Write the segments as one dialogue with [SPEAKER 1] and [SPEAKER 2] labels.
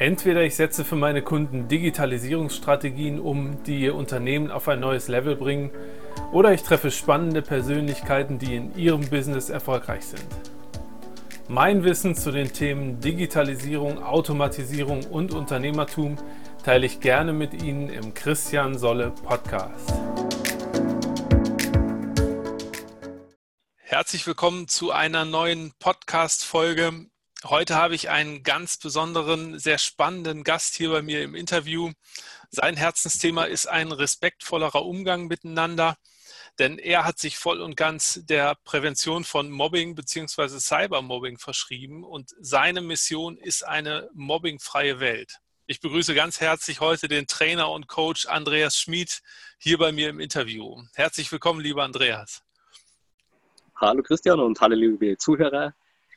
[SPEAKER 1] Entweder ich setze für meine Kunden Digitalisierungsstrategien um, die ihr Unternehmen auf ein neues Level bringen, oder ich treffe spannende Persönlichkeiten, die in ihrem Business erfolgreich sind. Mein Wissen zu den Themen Digitalisierung, Automatisierung und Unternehmertum teile ich gerne mit Ihnen im Christian Solle Podcast. Herzlich willkommen zu einer neuen Podcast-Folge Heute habe ich einen ganz besonderen, sehr spannenden Gast hier bei mir im Interview. Sein Herzensthema ist ein respektvollerer Umgang miteinander, denn er hat sich voll und ganz der Prävention von Mobbing bzw. Cybermobbing verschrieben und seine Mission ist eine mobbingfreie Welt. Ich begrüße ganz herzlich heute den Trainer und Coach Andreas Schmid hier bei mir im Interview. Herzlich willkommen, lieber Andreas.
[SPEAKER 2] Hallo Christian und hallo liebe Zuhörer.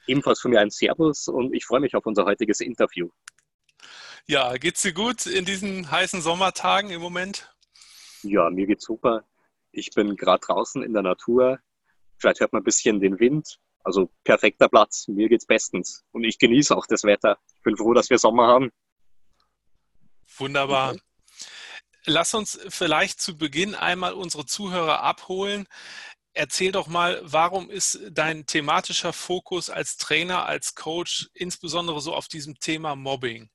[SPEAKER 2] Ebenfalls von mir ein Servus und ich freue mich auf unser heutiges Interview.
[SPEAKER 1] Ja, geht's dir gut in diesen heißen Sommertagen im Moment?
[SPEAKER 2] Ja, mir geht's super. Ich bin gerade draußen in der Natur. Vielleicht hört man ein bisschen den Wind. Also perfekter Platz. Mir geht's bestens. Und ich genieße auch das Wetter. Ich bin froh, dass wir Sommer haben.
[SPEAKER 1] Wunderbar. Okay. Lass uns vielleicht zu Beginn einmal unsere Zuhörer abholen. Erzähl doch mal, warum ist dein thematischer Fokus als Trainer, als Coach insbesondere so auf diesem Thema Mobbing?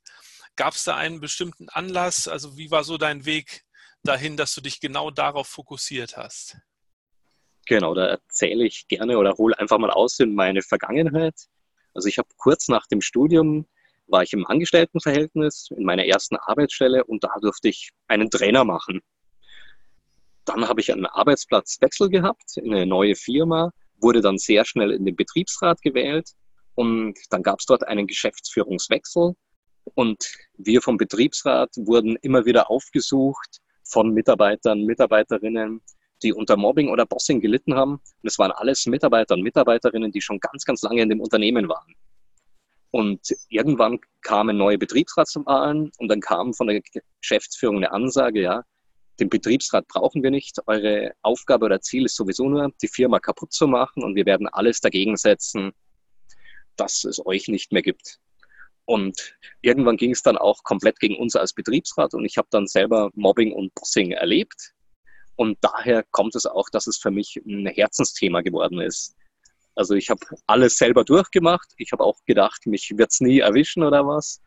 [SPEAKER 1] Gab es da einen bestimmten Anlass? Also wie war so dein Weg dahin, dass du dich genau darauf fokussiert hast?
[SPEAKER 2] Genau, da erzähle ich gerne oder hole einfach mal aus in meine Vergangenheit. Also ich habe kurz nach dem Studium war ich im Angestelltenverhältnis in meiner ersten Arbeitsstelle und da durfte ich einen Trainer machen. Dann habe ich einen Arbeitsplatzwechsel gehabt in eine neue Firma, wurde dann sehr schnell in den Betriebsrat gewählt und dann gab es dort einen Geschäftsführungswechsel und wir vom Betriebsrat wurden immer wieder aufgesucht von Mitarbeitern, Mitarbeiterinnen, die unter Mobbing oder Bossing gelitten haben. Und es waren alles Mitarbeiter und Mitarbeiterinnen, die schon ganz, ganz lange in dem Unternehmen waren. Und irgendwann kamen neue Betriebsratswahlen und dann kam von der Geschäftsführung eine Ansage, ja, den Betriebsrat brauchen wir nicht. Eure Aufgabe oder Ziel ist sowieso nur, die Firma kaputt zu machen und wir werden alles dagegen setzen, dass es euch nicht mehr gibt. Und irgendwann ging es dann auch komplett gegen uns als Betriebsrat und ich habe dann selber Mobbing und Bossing erlebt. Und daher kommt es auch, dass es für mich ein Herzensthema geworden ist. Also ich habe alles selber durchgemacht. Ich habe auch gedacht, mich wird es nie erwischen oder was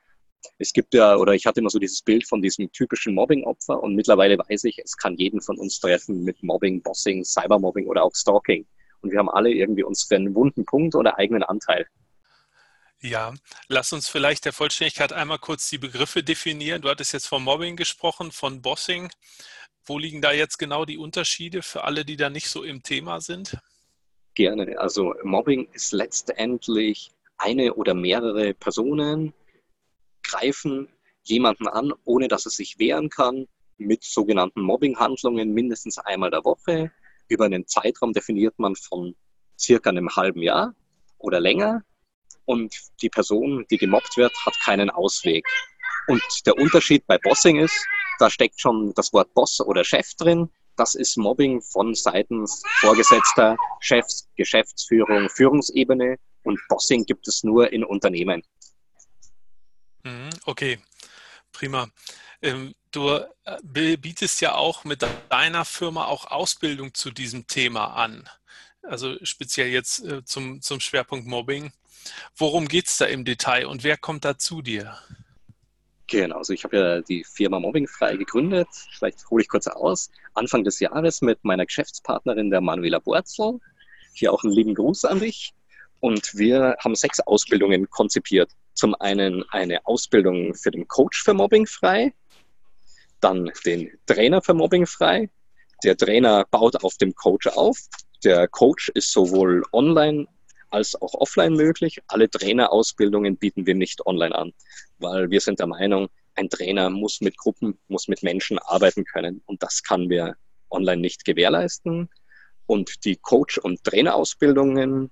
[SPEAKER 2] es gibt ja, oder ich hatte immer so dieses Bild von diesem typischen Mobbing-Opfer und mittlerweile weiß ich, es kann jeden von uns treffen mit Mobbing, Bossing, Cybermobbing oder auch Stalking. Und wir haben alle irgendwie unseren wunden Punkt oder eigenen Anteil.
[SPEAKER 1] Ja, lass uns vielleicht der Vollständigkeit einmal kurz die Begriffe definieren. Du hattest jetzt von Mobbing gesprochen, von Bossing. Wo liegen da jetzt genau die Unterschiede für alle, die da nicht so im Thema sind?
[SPEAKER 2] Gerne. Also Mobbing ist letztendlich eine oder mehrere Personen, greifen jemanden an, ohne dass er sich wehren kann, mit sogenannten Mobbinghandlungen mindestens einmal der Woche. Über einen Zeitraum definiert man von circa einem halben Jahr oder länger. Und die Person, die gemobbt wird, hat keinen Ausweg. Und der Unterschied bei Bossing ist, da steckt schon das Wort Boss oder Chef drin. Das ist Mobbing von seitens Vorgesetzter, Chefs, Geschäftsführung, Führungsebene. Und Bossing gibt es nur in Unternehmen.
[SPEAKER 1] Mhm, okay, prima. Ähm, du äh, bietest ja auch mit deiner Firma auch Ausbildung zu diesem Thema an. Also speziell jetzt äh, zum, zum Schwerpunkt Mobbing. Worum geht es da im Detail und wer kommt da zu dir?
[SPEAKER 2] Genau, also ich habe ja die Firma Mobbingfrei gegründet. Vielleicht hole ich kurz aus. Anfang des Jahres mit meiner Geschäftspartnerin, der Manuela Borzel. Hier auch einen lieben Gruß an dich. Und wir haben sechs Ausbildungen konzipiert. Zum einen eine Ausbildung für den Coach für Mobbing frei, dann den Trainer für Mobbing frei. Der Trainer baut auf dem Coach auf. Der Coach ist sowohl online als auch offline möglich. Alle Trainerausbildungen bieten wir nicht online an, weil wir sind der Meinung, ein Trainer muss mit Gruppen, muss mit Menschen arbeiten können und das kann wir online nicht gewährleisten. Und die Coach- und Trainerausbildungen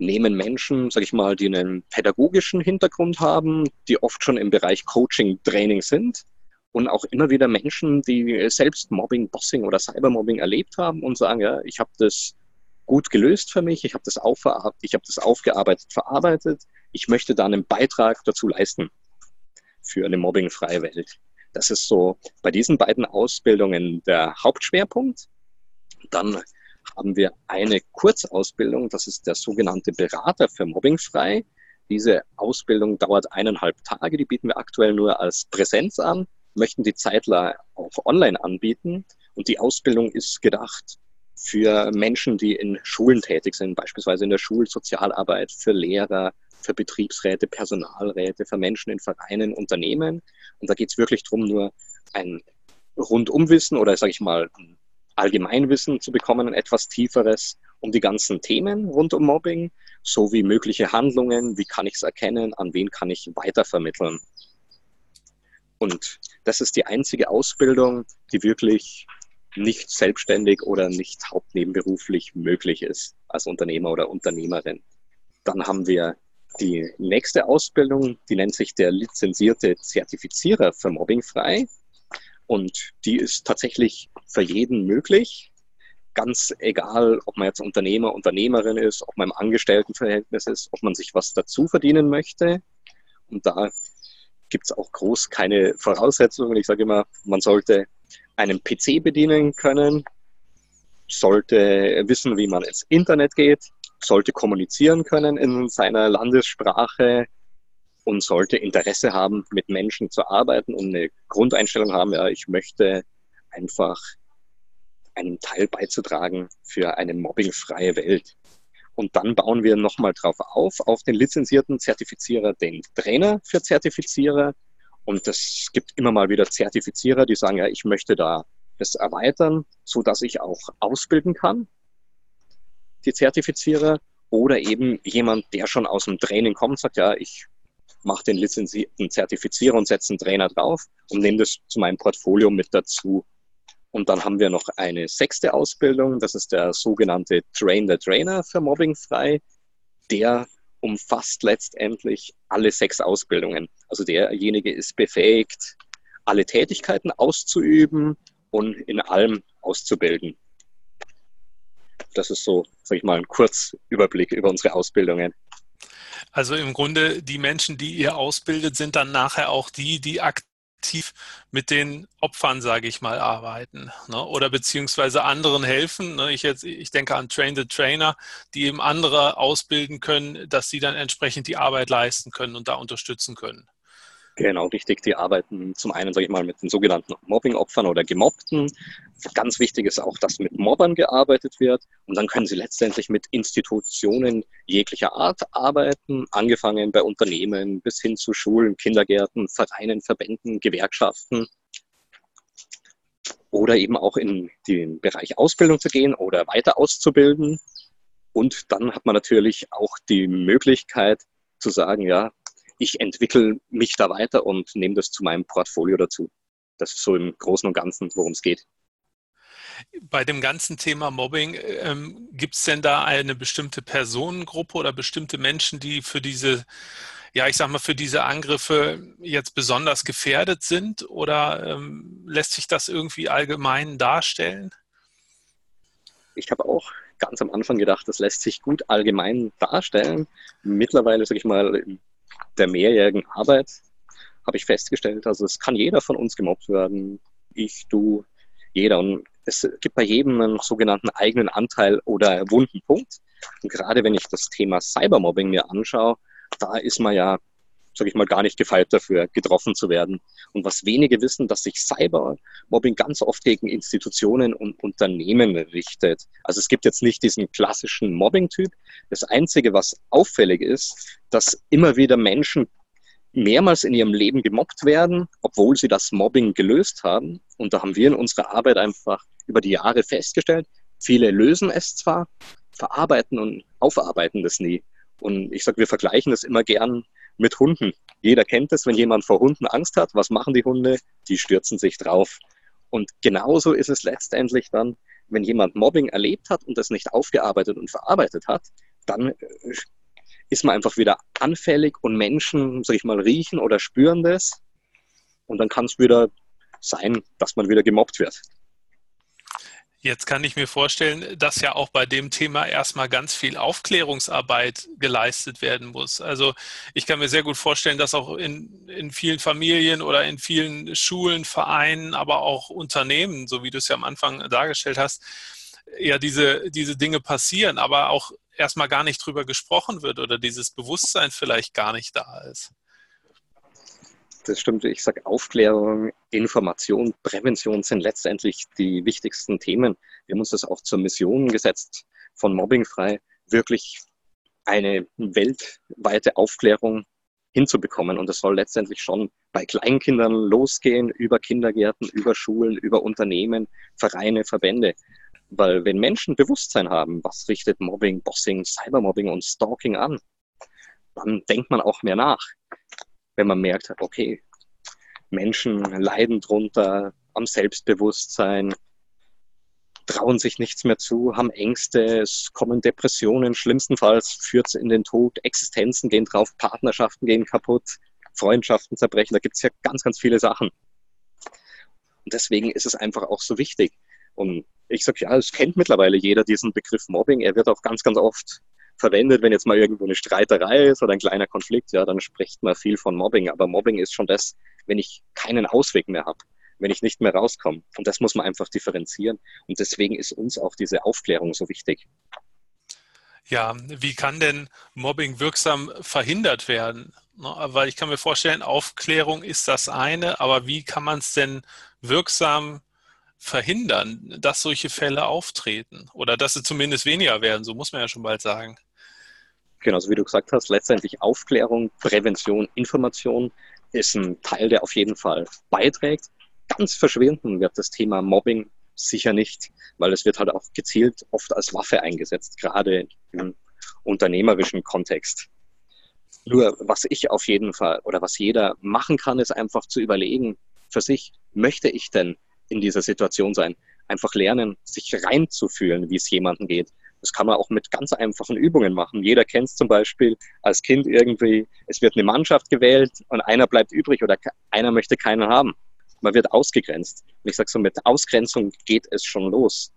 [SPEAKER 2] nehmen Menschen, sage ich mal, die einen pädagogischen Hintergrund haben, die oft schon im Bereich Coaching, Training sind und auch immer wieder Menschen, die selbst Mobbing, Bossing oder Cybermobbing erlebt haben und sagen, ja, ich habe das gut gelöst für mich, ich habe das, ich hab das aufgearbeitet, verarbeitet, ich möchte da einen Beitrag dazu leisten. für eine mobbingfreie Welt. Das ist so bei diesen beiden Ausbildungen der Hauptschwerpunkt. Dann haben wir eine Kurzausbildung, das ist der sogenannte Berater für Mobbingfrei. Diese Ausbildung dauert eineinhalb Tage, die bieten wir aktuell nur als Präsenz an, möchten die Zeitler auch online anbieten. Und die Ausbildung ist gedacht für Menschen, die in Schulen tätig sind, beispielsweise in der Schulsozialarbeit, für Lehrer, für Betriebsräte, Personalräte, für Menschen in Vereinen, Unternehmen. Und da geht es wirklich darum, nur ein Rundumwissen oder sage ich mal ein Allgemeinwissen zu bekommen, ein etwas tieferes um die ganzen Themen rund um Mobbing, sowie mögliche Handlungen, wie kann ich es erkennen, an wen kann ich weitervermitteln. Und das ist die einzige Ausbildung, die wirklich nicht selbstständig oder nicht hauptnebenberuflich möglich ist als Unternehmer oder Unternehmerin. Dann haben wir die nächste Ausbildung, die nennt sich der lizenzierte Zertifizierer für Mobbingfrei. Und die ist tatsächlich für jeden möglich. Ganz egal, ob man jetzt Unternehmer, Unternehmerin ist, ob man im Angestelltenverhältnis ist, ob man sich was dazu verdienen möchte. Und da gibt es auch groß keine Voraussetzungen. Ich sage immer, man sollte einen PC bedienen können, sollte wissen, wie man ins Internet geht, sollte kommunizieren können in seiner Landessprache und sollte Interesse haben, mit Menschen zu arbeiten und eine Grundeinstellung haben, ja, ich möchte einfach einen Teil beizutragen für eine mobbingfreie Welt. Und dann bauen wir nochmal drauf auf, auf den lizenzierten Zertifizierer, den Trainer für Zertifizierer. Und es gibt immer mal wieder Zertifizierer, die sagen, ja, ich möchte da das erweitern, so dass ich auch ausbilden kann, die Zertifizierer. Oder eben jemand, der schon aus dem Training kommt, sagt, ja, ich mache den lizenzierten Zertifizierer und setze einen Trainer drauf und nehme das zu meinem Portfolio mit dazu. Und dann haben wir noch eine sechste Ausbildung, das ist der sogenannte Train the Trainer für Mobbing frei. Der umfasst letztendlich alle sechs Ausbildungen. Also derjenige ist befähigt, alle Tätigkeiten auszuüben und in allem auszubilden. Das ist so, sage ich mal, ein Kurzüberblick über unsere Ausbildungen.
[SPEAKER 1] Also im Grunde die Menschen, die ihr ausbildet, sind dann nachher auch die, die aktiv mit den Opfern, sage ich mal, arbeiten ne? oder beziehungsweise anderen helfen. Ne? Ich, jetzt, ich denke an Train the Trainer, die eben andere ausbilden können, dass sie dann entsprechend die Arbeit leisten können und da unterstützen können.
[SPEAKER 2] Genau, richtig. Die arbeiten zum einen, sage ich mal, mit den sogenannten Mobbing-Opfern oder Gemobbten. Ganz wichtig ist auch, dass mit Mobbern gearbeitet wird. Und dann können sie letztendlich mit Institutionen jeglicher Art arbeiten, angefangen bei Unternehmen bis hin zu Schulen, Kindergärten, Vereinen, Verbänden, Gewerkschaften. Oder eben auch in den Bereich Ausbildung zu gehen oder weiter auszubilden. Und dann hat man natürlich auch die Möglichkeit zu sagen, ja, ich entwickle mich da weiter und nehme das zu meinem Portfolio dazu. Das ist so im Großen und Ganzen, worum es geht.
[SPEAKER 1] Bei dem ganzen Thema Mobbing, ähm, gibt es denn da eine bestimmte Personengruppe oder bestimmte Menschen, die für diese, ja, ich sag mal, für diese Angriffe jetzt besonders gefährdet sind? Oder ähm, lässt sich das irgendwie allgemein darstellen?
[SPEAKER 2] Ich habe auch ganz am Anfang gedacht, das lässt sich gut allgemein darstellen. Mittlerweile, sage ich mal, der mehrjährigen Arbeit habe ich festgestellt, also es kann jeder von uns gemobbt werden. Ich, du, jeder. Und es gibt bei jedem einen sogenannten eigenen Anteil oder wunden Punkt. Und gerade wenn ich das Thema Cybermobbing mir anschaue, da ist man ja, sage ich mal, gar nicht gefeit dafür, getroffen zu werden. Und was wenige wissen, dass sich Cybermobbing ganz oft gegen Institutionen und Unternehmen richtet. Also es gibt jetzt nicht diesen klassischen Mobbing-Typ. Das Einzige, was auffällig ist, dass immer wieder Menschen mehrmals in ihrem Leben gemobbt werden, obwohl sie das Mobbing gelöst haben. Und da haben wir in unserer Arbeit einfach über die Jahre festgestellt, viele lösen es zwar, verarbeiten und aufarbeiten das nie. Und ich sage, wir vergleichen das immer gern mit Hunden. Jeder kennt es, wenn jemand vor Hunden Angst hat. Was machen die Hunde? Die stürzen sich drauf. Und genauso ist es letztendlich dann, wenn jemand Mobbing erlebt hat und das nicht aufgearbeitet und verarbeitet hat, dann äh, ist man einfach wieder anfällig und Menschen, sag ich mal, riechen oder spüren das. Und dann kann es wieder sein, dass man wieder gemobbt wird.
[SPEAKER 1] Jetzt kann ich mir vorstellen, dass ja auch bei dem Thema erstmal ganz viel Aufklärungsarbeit geleistet werden muss. Also ich kann mir sehr gut vorstellen, dass auch in, in vielen Familien oder in vielen Schulen, Vereinen, aber auch Unternehmen, so wie du es ja am Anfang dargestellt hast, ja diese, diese Dinge passieren, aber auch erstmal gar nicht drüber gesprochen wird oder dieses Bewusstsein vielleicht gar nicht da ist
[SPEAKER 2] das stimmt. Ich sage Aufklärung, Information, Prävention sind letztendlich die wichtigsten Themen. Wir haben uns das auch zur Mission gesetzt, von Mobbingfrei wirklich eine weltweite Aufklärung hinzubekommen. Und das soll letztendlich schon bei Kleinkindern losgehen, über Kindergärten, über Schulen, über Unternehmen, Vereine, Verbände. Weil wenn Menschen Bewusstsein haben, was richtet Mobbing, Bossing, Cybermobbing und Stalking an, dann denkt man auch mehr nach wenn man merkt, okay, Menschen leiden drunter am Selbstbewusstsein, trauen sich nichts mehr zu, haben Ängste, es kommen Depressionen, schlimmstenfalls führt es in den Tod, Existenzen gehen drauf, Partnerschaften gehen kaputt, Freundschaften zerbrechen, da gibt es ja ganz, ganz viele Sachen. Und deswegen ist es einfach auch so wichtig. Und ich sage, ja, es kennt mittlerweile jeder diesen Begriff Mobbing. Er wird auch ganz, ganz oft verwendet, wenn jetzt mal irgendwo eine Streiterei ist oder ein kleiner Konflikt, ja, dann spricht man viel von Mobbing. Aber Mobbing ist schon das, wenn ich keinen Ausweg mehr habe, wenn ich nicht mehr rauskomme. Und das muss man einfach differenzieren. Und deswegen ist uns auch diese Aufklärung so wichtig.
[SPEAKER 1] Ja, wie kann denn Mobbing wirksam verhindert werden? Ne, weil ich kann mir vorstellen, Aufklärung ist das eine, aber wie kann man es denn wirksam verhindern, dass solche Fälle auftreten oder dass sie zumindest weniger werden? So muss man ja schon bald sagen.
[SPEAKER 2] Genau, so wie du gesagt hast, letztendlich Aufklärung, Prävention, Information ist ein Teil, der auf jeden Fall beiträgt. Ganz verschwinden wird das Thema Mobbing sicher nicht, weil es wird halt auch gezielt oft als Waffe eingesetzt, gerade im unternehmerischen Kontext. Nur was ich auf jeden Fall oder was jeder machen kann, ist einfach zu überlegen für sich, möchte ich denn in dieser Situation sein? Einfach lernen, sich reinzufühlen, wie es jemandem geht. Das kann man auch mit ganz einfachen Übungen machen. Jeder kennt es zum Beispiel als Kind irgendwie, es wird eine Mannschaft gewählt und einer bleibt übrig oder einer möchte keinen haben. Man wird ausgegrenzt. Und ich sage so, mit Ausgrenzung geht es schon los.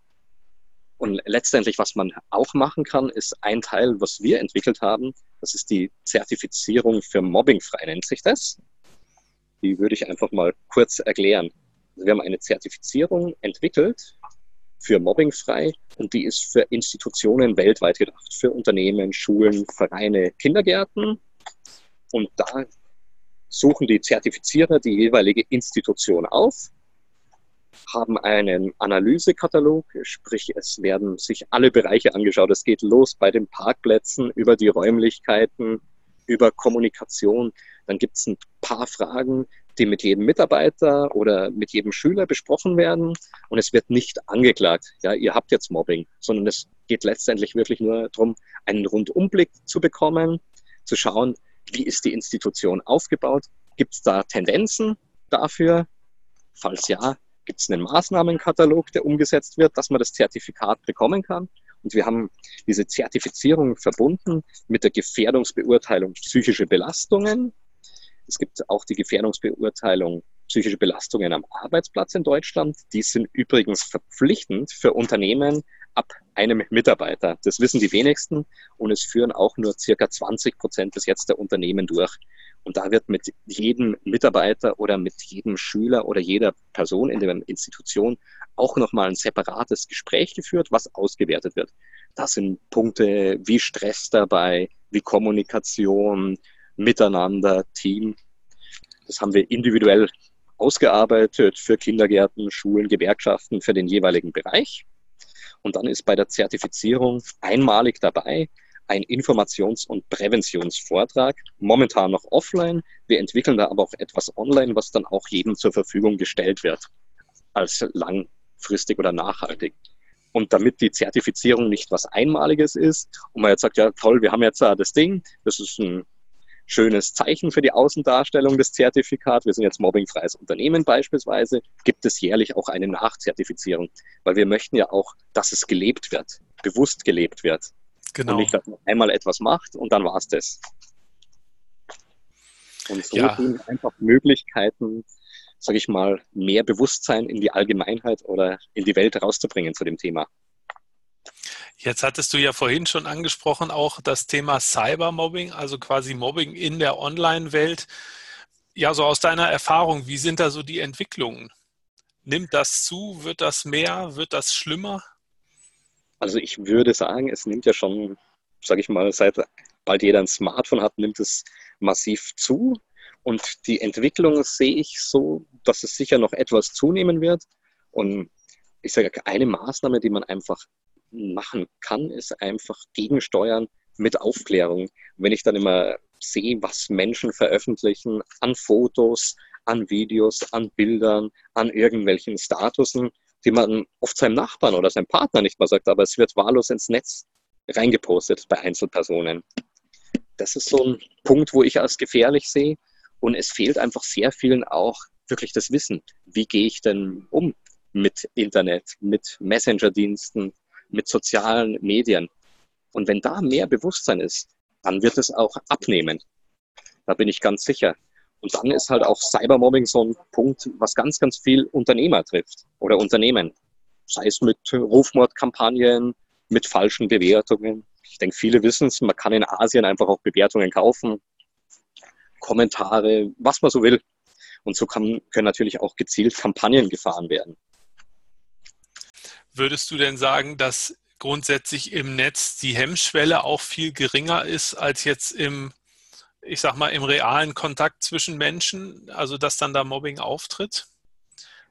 [SPEAKER 2] Und letztendlich, was man auch machen kann, ist ein Teil, was wir entwickelt haben. Das ist die Zertifizierung für Mobbingfrei, nennt sich das. Die würde ich einfach mal kurz erklären. Also wir haben eine Zertifizierung entwickelt für Mobbingfrei und die ist für Institutionen weltweit gedacht, für Unternehmen, Schulen, Vereine, Kindergärten. Und da suchen die Zertifizierer die jeweilige Institution auf, haben einen Analysekatalog, sprich es werden sich alle Bereiche angeschaut. Es geht los bei den Parkplätzen, über die Räumlichkeiten, über Kommunikation. Dann gibt es ein paar Fragen, die mit jedem Mitarbeiter oder mit jedem Schüler besprochen werden. Und es wird nicht angeklagt, ja, ihr habt jetzt Mobbing, sondern es geht letztendlich wirklich nur darum, einen Rundumblick zu bekommen, zu schauen, wie ist die Institution aufgebaut, gibt es da Tendenzen dafür? Falls ja, gibt es einen Maßnahmenkatalog, der umgesetzt wird, dass man das Zertifikat bekommen kann. Und wir haben diese Zertifizierung verbunden mit der Gefährdungsbeurteilung psychische Belastungen, es gibt auch die Gefährdungsbeurteilung psychische Belastungen am Arbeitsplatz in Deutschland. Die sind übrigens verpflichtend für Unternehmen ab einem Mitarbeiter. Das wissen die wenigsten und es führen auch nur circa 20 Prozent bis jetzt der Unternehmen durch. Und da wird mit jedem Mitarbeiter oder mit jedem Schüler oder jeder Person in der Institution auch nochmal ein separates Gespräch geführt, was ausgewertet wird. Das sind Punkte wie Stress dabei, wie Kommunikation, Miteinander, Team. Das haben wir individuell ausgearbeitet für Kindergärten, Schulen, Gewerkschaften für den jeweiligen Bereich. Und dann ist bei der Zertifizierung einmalig dabei ein Informations- und Präventionsvortrag, momentan noch offline. Wir entwickeln da aber auch etwas online, was dann auch jedem zur Verfügung gestellt wird, als langfristig oder nachhaltig. Und damit die Zertifizierung nicht was Einmaliges ist und man jetzt sagt, ja toll, wir haben jetzt das Ding, das ist ein schönes Zeichen für die Außendarstellung des Zertifikats. Wir sind jetzt mobbingfreies Unternehmen beispielsweise. Gibt es jährlich auch eine Nachzertifizierung, weil wir möchten ja auch, dass es gelebt wird, bewusst gelebt wird. Genau. Und nicht, dass man einmal etwas macht und dann war es das. Und so ja. einfach Möglichkeiten, sage ich mal, mehr Bewusstsein in die Allgemeinheit oder in die Welt rauszubringen zu dem Thema.
[SPEAKER 1] Jetzt hattest du ja vorhin schon angesprochen, auch das Thema Cybermobbing, also quasi Mobbing in der Online-Welt. Ja, so aus deiner Erfahrung, wie sind da so die Entwicklungen? Nimmt das zu? Wird das mehr? Wird das schlimmer?
[SPEAKER 2] Also ich würde sagen, es nimmt ja schon, sage ich mal, seit bald jeder ein Smartphone hat, nimmt es massiv zu. Und die Entwicklung sehe ich so, dass es sicher noch etwas zunehmen wird. Und ich sage, eine Maßnahme, die man einfach machen kann, ist einfach gegensteuern mit Aufklärung. Wenn ich dann immer sehe, was Menschen veröffentlichen an Fotos, an Videos, an Bildern, an irgendwelchen Statusen, die man oft seinem Nachbarn oder seinem Partner nicht mal sagt, aber es wird wahllos ins Netz reingepostet bei Einzelpersonen. Das ist so ein Punkt, wo ich als gefährlich sehe. Und es fehlt einfach sehr vielen auch wirklich das Wissen. Wie gehe ich denn um mit Internet, mit Messenger-Diensten, mit sozialen Medien? Und wenn da mehr Bewusstsein ist, dann wird es auch abnehmen. Da bin ich ganz sicher. Und dann ist halt auch Cybermobbing so ein Punkt, was ganz, ganz viel Unternehmer trifft oder Unternehmen. Sei es mit Rufmordkampagnen, mit falschen Bewertungen. Ich denke, viele wissen es, man kann in Asien einfach auch Bewertungen kaufen, Kommentare, was man so will. Und so kann, können natürlich auch gezielt Kampagnen gefahren werden.
[SPEAKER 1] Würdest du denn sagen, dass grundsätzlich im Netz die Hemmschwelle auch viel geringer ist als jetzt im ich sag mal, im realen Kontakt zwischen Menschen, also dass dann da Mobbing auftritt?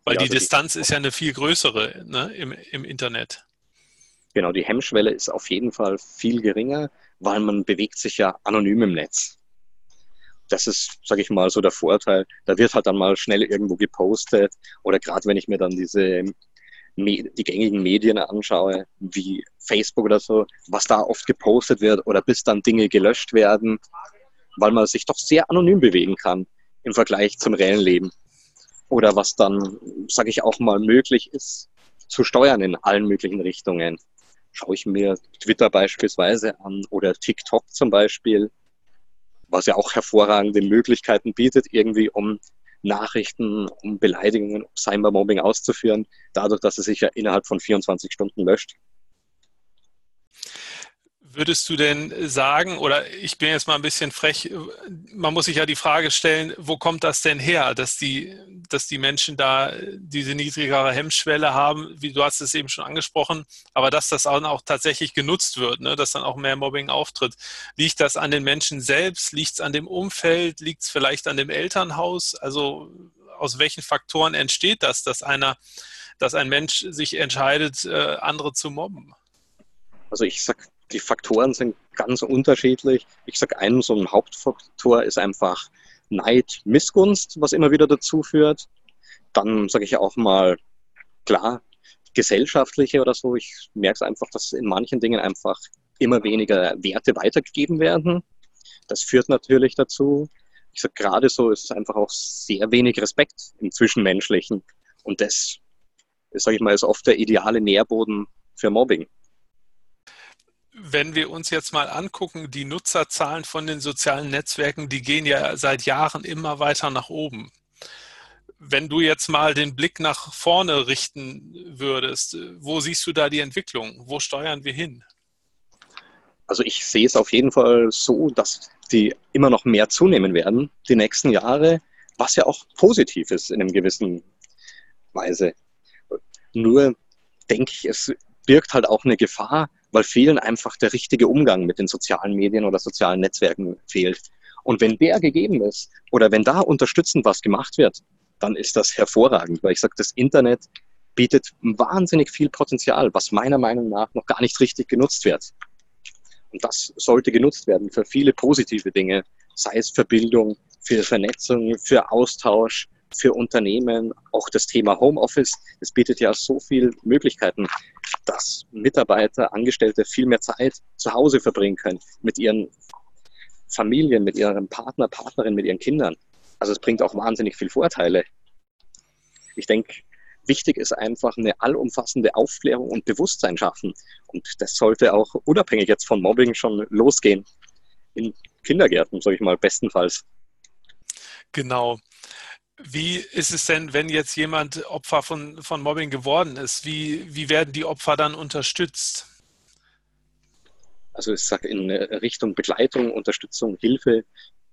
[SPEAKER 1] Weil ja, die also Distanz die, ist ja eine viel größere ne, im, im Internet.
[SPEAKER 2] Genau, die Hemmschwelle ist auf jeden Fall viel geringer, weil man bewegt sich ja anonym im Netz. Das ist, sage ich mal, so der Vorteil. Da wird halt dann mal schnell irgendwo gepostet oder gerade wenn ich mir dann diese die gängigen Medien anschaue, wie Facebook oder so, was da oft gepostet wird oder bis dann Dinge gelöscht werden, weil man sich doch sehr anonym bewegen kann im Vergleich zum reellen Leben. Oder was dann, sage ich auch mal, möglich ist, zu steuern in allen möglichen Richtungen. Schaue ich mir Twitter beispielsweise an oder TikTok zum Beispiel, was ja auch hervorragende Möglichkeiten bietet, irgendwie um Nachrichten, um Beleidigungen, um Cybermobbing auszuführen, dadurch, dass es sich ja innerhalb von 24 Stunden löscht.
[SPEAKER 1] Würdest du denn sagen, oder ich bin jetzt mal ein bisschen frech, man muss sich ja die Frage stellen, wo kommt das denn her, dass die, dass die Menschen da diese niedrigere Hemmschwelle haben, wie du hast es eben schon angesprochen, aber dass das auch tatsächlich genutzt wird, ne, dass dann auch mehr Mobbing auftritt. Liegt das an den Menschen selbst? Liegt es an dem Umfeld? Liegt es vielleicht an dem Elternhaus? Also aus welchen Faktoren entsteht das, dass einer, dass ein Mensch sich entscheidet, äh, andere zu mobben?
[SPEAKER 2] Also ich sag die Faktoren sind ganz unterschiedlich. Ich sage, ein so ein Hauptfaktor ist einfach Neid, Missgunst, was immer wieder dazu führt. Dann sage ich auch mal, klar, gesellschaftliche oder so. Ich merke es einfach, dass in manchen Dingen einfach immer weniger Werte weitergegeben werden. Das führt natürlich dazu. Ich sage, gerade so ist es einfach auch sehr wenig Respekt im Zwischenmenschlichen. Und das, sage ich mal, ist oft der ideale Nährboden für Mobbing
[SPEAKER 1] wenn wir uns jetzt mal angucken, die Nutzerzahlen von den sozialen Netzwerken, die gehen ja seit Jahren immer weiter nach oben. Wenn du jetzt mal den Blick nach vorne richten würdest, wo siehst du da die Entwicklung? Wo steuern wir hin?
[SPEAKER 2] Also ich sehe es auf jeden Fall so, dass die immer noch mehr zunehmen werden die nächsten Jahre, was ja auch positiv ist in einem gewissen Weise. Nur denke ich, es birgt halt auch eine Gefahr, weil vielen einfach der richtige Umgang mit den sozialen Medien oder sozialen Netzwerken fehlt. Und wenn der gegeben ist oder wenn da unterstützend was gemacht wird, dann ist das hervorragend, weil ich sage, das Internet bietet wahnsinnig viel Potenzial, was meiner Meinung nach noch gar nicht richtig genutzt wird. Und das sollte genutzt werden für viele positive Dinge, sei es für Bildung, für Vernetzung, für Austausch, für Unternehmen, auch das Thema Homeoffice. Es bietet ja so viele Möglichkeiten, dass Mitarbeiter, Angestellte viel mehr Zeit zu Hause verbringen können mit ihren Familien, mit ihrem Partner, Partnerin, mit ihren Kindern. Also es bringt auch wahnsinnig viele Vorteile. Ich denke, wichtig ist einfach eine allumfassende Aufklärung und Bewusstsein schaffen. Und das sollte auch unabhängig jetzt von Mobbing schon losgehen. In Kindergärten, sage ich mal, bestenfalls.
[SPEAKER 1] Genau Wie ist es denn, wenn jetzt jemand Opfer von, von Mobbing geworden ist? Wie, wie werden die Opfer dann unterstützt?
[SPEAKER 2] Also ich sage in Richtung Begleitung, Unterstützung, Hilfe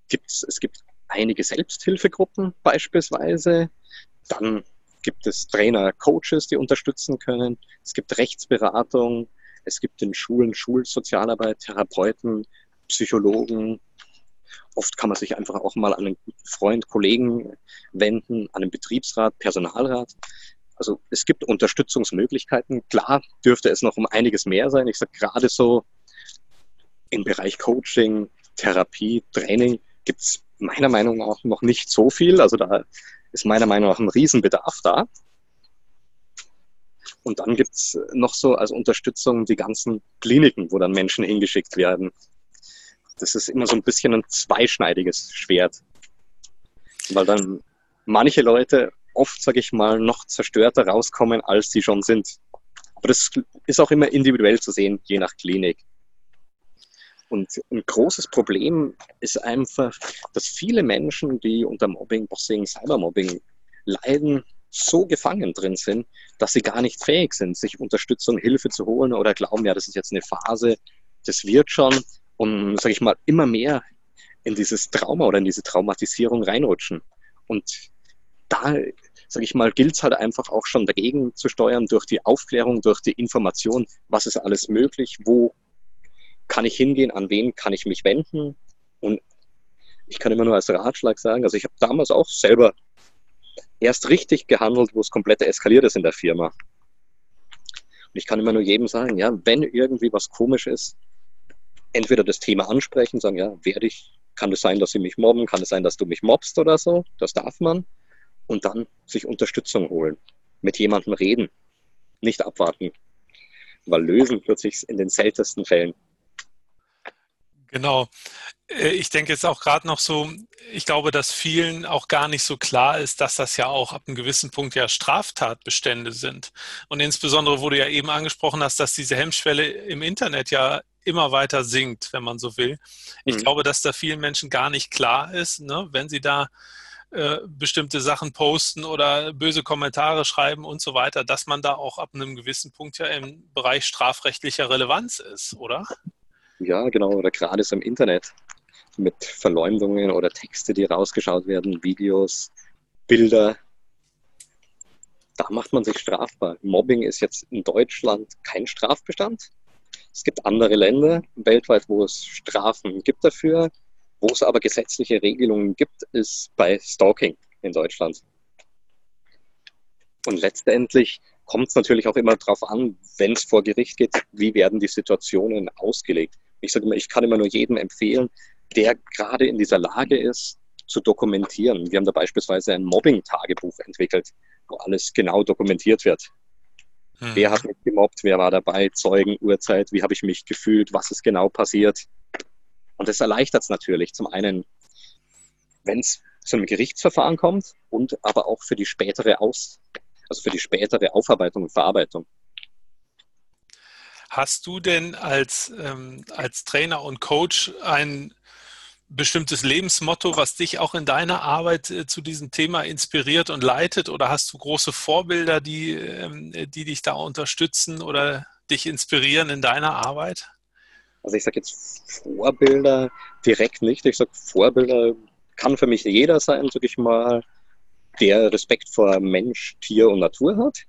[SPEAKER 2] gibt es, es gibt einige Selbsthilfegruppen beispielsweise. Dann gibt es Trainer, Coaches, die unterstützen können. Es gibt Rechtsberatung. Es gibt in Schulen Schulsozialarbeit, Therapeuten, Psychologen. Oft kann man sich einfach auch mal an einen Freund, Kollegen wenden, an den Betriebsrat, Personalrat. Also es gibt Unterstützungsmöglichkeiten. Klar dürfte es noch um einiges mehr sein. Ich sage gerade so im Bereich Coaching, Therapie, Training gibt es meiner Meinung nach noch nicht so viel. Also da ist meiner Meinung nach ein Riesenbedarf da. Und dann gibt es noch so als Unterstützung die ganzen Kliniken, wo dann Menschen hingeschickt werden. Das ist immer so ein bisschen ein zweischneidiges Schwert. Weil dann manche Leute oft, sage ich mal, noch zerstörter rauskommen, als sie schon sind. Aber das ist auch immer individuell zu sehen, je nach Klinik. Und ein großes Problem ist einfach, dass viele Menschen, die unter Mobbing, Bossing, Cybermobbing leiden, so gefangen drin sind, dass sie gar nicht fähig sind, sich Unterstützung, Hilfe zu holen oder glauben, ja, das ist jetzt eine Phase, das wird schon und, sage ich mal, immer mehr in dieses Trauma oder in diese Traumatisierung reinrutschen. Und da, sage ich mal, gilt es halt einfach auch schon dagegen zu steuern durch die Aufklärung, durch die Information, was ist alles möglich, wo kann ich hingehen, an wen kann ich mich wenden. Und ich kann immer nur als Ratschlag sagen, also ich habe damals auch selber erst richtig gehandelt, wo es komplett eskaliert ist in der Firma. Und ich kann immer nur jedem sagen, ja, wenn irgendwie was komisch ist, entweder das Thema ansprechen, sagen, ja, werde ich, kann es sein, dass sie mich mobben, kann es sein, dass du mich mobst oder so, das darf man. Und dann sich Unterstützung holen, mit jemandem reden, nicht abwarten, weil lösen wird sich in den seltensten Fällen.
[SPEAKER 1] Genau. Äh, ich denke jetzt auch gerade noch so, ich glaube, dass vielen auch gar nicht so klar ist, dass das ja auch ab einem gewissen Punkt ja Straftatbestände sind. Und insbesondere, wo du ja eben angesprochen hast, dass diese Hemmschwelle im Internet ja immer weiter sinkt, wenn man so will. Ich mhm. glaube, dass da vielen Menschen gar nicht klar ist, ne, wenn sie da äh, bestimmte Sachen posten oder böse Kommentare schreiben und so weiter, dass man da auch ab einem gewissen Punkt ja im Bereich strafrechtlicher Relevanz ist, oder?
[SPEAKER 2] Ja, genau, oder gerade so im Internet mit Verleumdungen oder Texte, die rausgeschaut werden, Videos, Bilder. Da macht man sich strafbar. Mobbing ist jetzt in Deutschland kein Strafbestand. Es gibt andere Länder weltweit, wo es Strafen gibt dafür. Wo es aber gesetzliche Regelungen gibt, ist bei Stalking in Deutschland. Und letztendlich kommt es natürlich auch immer darauf an, wenn es vor Gericht geht, wie werden die Situationen ausgelegt. Ich sage immer, ich kann immer nur jedem empfehlen, der gerade in dieser Lage ist, zu dokumentieren. Wir haben da beispielsweise ein Mobbing-Tagebuch entwickelt, wo alles genau dokumentiert wird. Hm. Wer hat mich gemobbt, wer war dabei, Zeugen, Uhrzeit, wie habe ich mich gefühlt, was ist genau passiert. Und das erleichtert es natürlich zum einen, wenn es zu einem Gerichtsverfahren kommt und aber auch für die spätere Aus, also für die spätere Aufarbeitung und Verarbeitung.
[SPEAKER 1] Hast du denn als, ähm, als Trainer und Coach ein bestimmtes Lebensmotto, was dich auch in deiner Arbeit äh, zu diesem Thema inspiriert und leitet? Oder hast du große Vorbilder, die, ähm, die dich da unterstützen oder dich inspirieren in deiner Arbeit?
[SPEAKER 2] Also ich sage jetzt Vorbilder direkt nicht. Ich sage Vorbilder kann für mich jeder sein, sage ich mal, der Respekt vor Mensch, Tier und Natur hat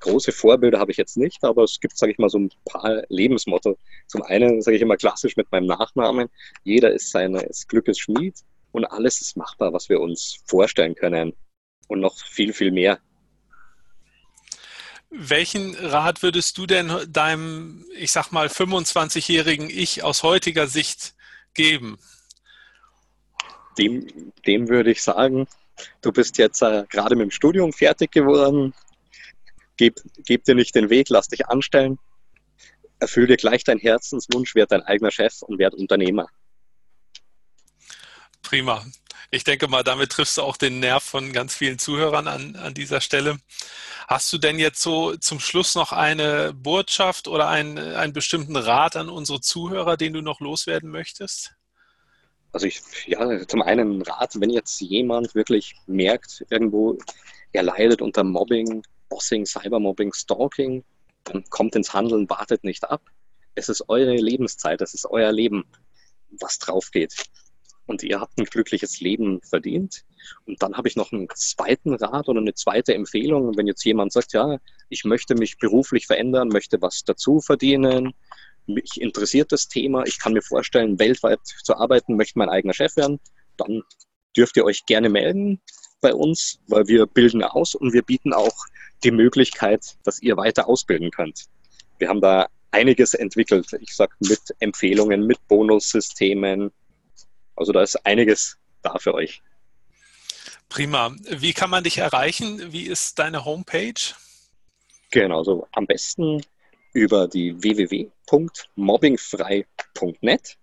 [SPEAKER 2] große Vorbilder habe ich jetzt nicht, aber es gibt, sage ich mal, so ein paar Lebensmotto. Zum einen sage ich immer klassisch mit meinem Nachnamen, jeder ist seines Glückes Schmied und alles ist machbar, was wir uns vorstellen können und noch viel, viel mehr.
[SPEAKER 1] Welchen Rat würdest du denn deinem, ich sag mal, 25-jährigen Ich aus heutiger Sicht geben?
[SPEAKER 2] Dem, dem würde ich sagen, du bist jetzt äh, gerade mit dem Studium fertig geworden, Gib, gib dir nicht den Weg, lass dich anstellen. Erfüll dir gleich deinen Herzenswunsch, werd dein eigener Chef und werd Unternehmer.
[SPEAKER 1] Prima. Ich denke mal, damit triffst du auch den Nerv von ganz vielen Zuhörern an, an dieser Stelle. Hast du denn jetzt so zum Schluss noch eine Botschaft oder einen, einen bestimmten Rat an unsere Zuhörer, den du noch loswerden möchtest?
[SPEAKER 2] Also ich, ja, zum einen Rat, wenn jetzt jemand wirklich merkt, irgendwo, er leidet unter Mobbing, Bossing, Cybermobbing, Stalking, dann kommt ins Handeln, wartet nicht ab. Es ist eure Lebenszeit, es ist euer Leben, was drauf geht. Und ihr habt ein glückliches Leben verdient. Und dann habe ich noch einen zweiten Rat oder eine zweite Empfehlung. Wenn jetzt jemand sagt, ja, ich möchte mich beruflich verändern, möchte was dazu verdienen, mich interessiert das Thema, ich kann mir vorstellen, weltweit zu arbeiten, möchte mein eigener Chef werden, dann dürft ihr euch gerne melden bei uns, weil wir bilden aus und wir bieten auch die Möglichkeit, dass ihr weiter ausbilden könnt. Wir haben da einiges entwickelt. Ich sage mit Empfehlungen, mit Bonussystemen. Also da ist einiges da für euch.
[SPEAKER 1] Prima. Wie kann man dich erreichen? Wie ist deine Homepage?
[SPEAKER 2] Genau, also am besten über die www.mobbingfrei.net.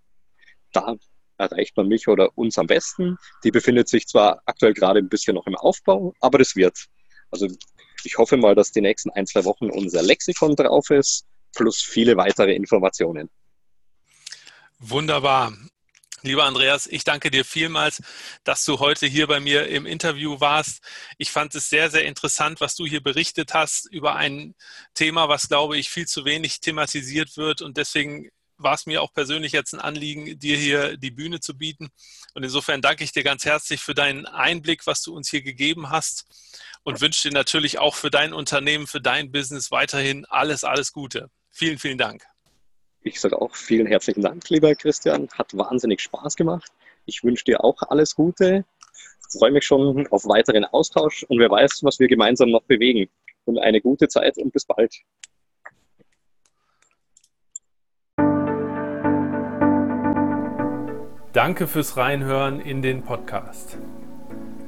[SPEAKER 2] Da erreicht man mich oder uns am besten. Die befindet sich zwar aktuell gerade ein bisschen noch im Aufbau, aber das wird. Also ich hoffe mal, dass die nächsten ein, zwei Wochen unser Lexikon drauf ist, plus viele weitere Informationen.
[SPEAKER 1] Wunderbar. Lieber Andreas, ich danke dir vielmals, dass du heute hier bei mir im Interview warst. Ich fand es sehr, sehr interessant, was du hier berichtet hast über ein Thema, was, glaube ich, viel zu wenig thematisiert wird. Und deswegen war es mir auch persönlich jetzt ein Anliegen, dir hier die Bühne zu bieten. Und insofern danke ich dir ganz herzlich für deinen Einblick, was du uns hier gegeben hast und wünsche dir natürlich auch für dein Unternehmen, für dein Business weiterhin alles, alles Gute. Vielen, vielen Dank.
[SPEAKER 2] Ich sage auch vielen herzlichen Dank, lieber Christian. Hat wahnsinnig Spaß gemacht. Ich wünsche dir auch alles Gute. Freue mich schon auf weiteren Austausch und wer weiß, was wir gemeinsam noch bewegen. Und eine gute Zeit und bis bald.
[SPEAKER 1] Danke fürs Reinhören in den Podcast.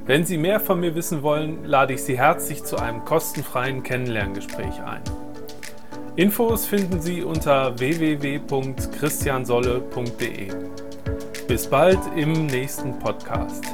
[SPEAKER 1] Wenn Sie mehr von mir wissen wollen, lade ich Sie herzlich zu einem kostenfreien Kennenlerngespräch ein. Infos finden Sie unter www.christiansolle.de. Bis bald im nächsten Podcast.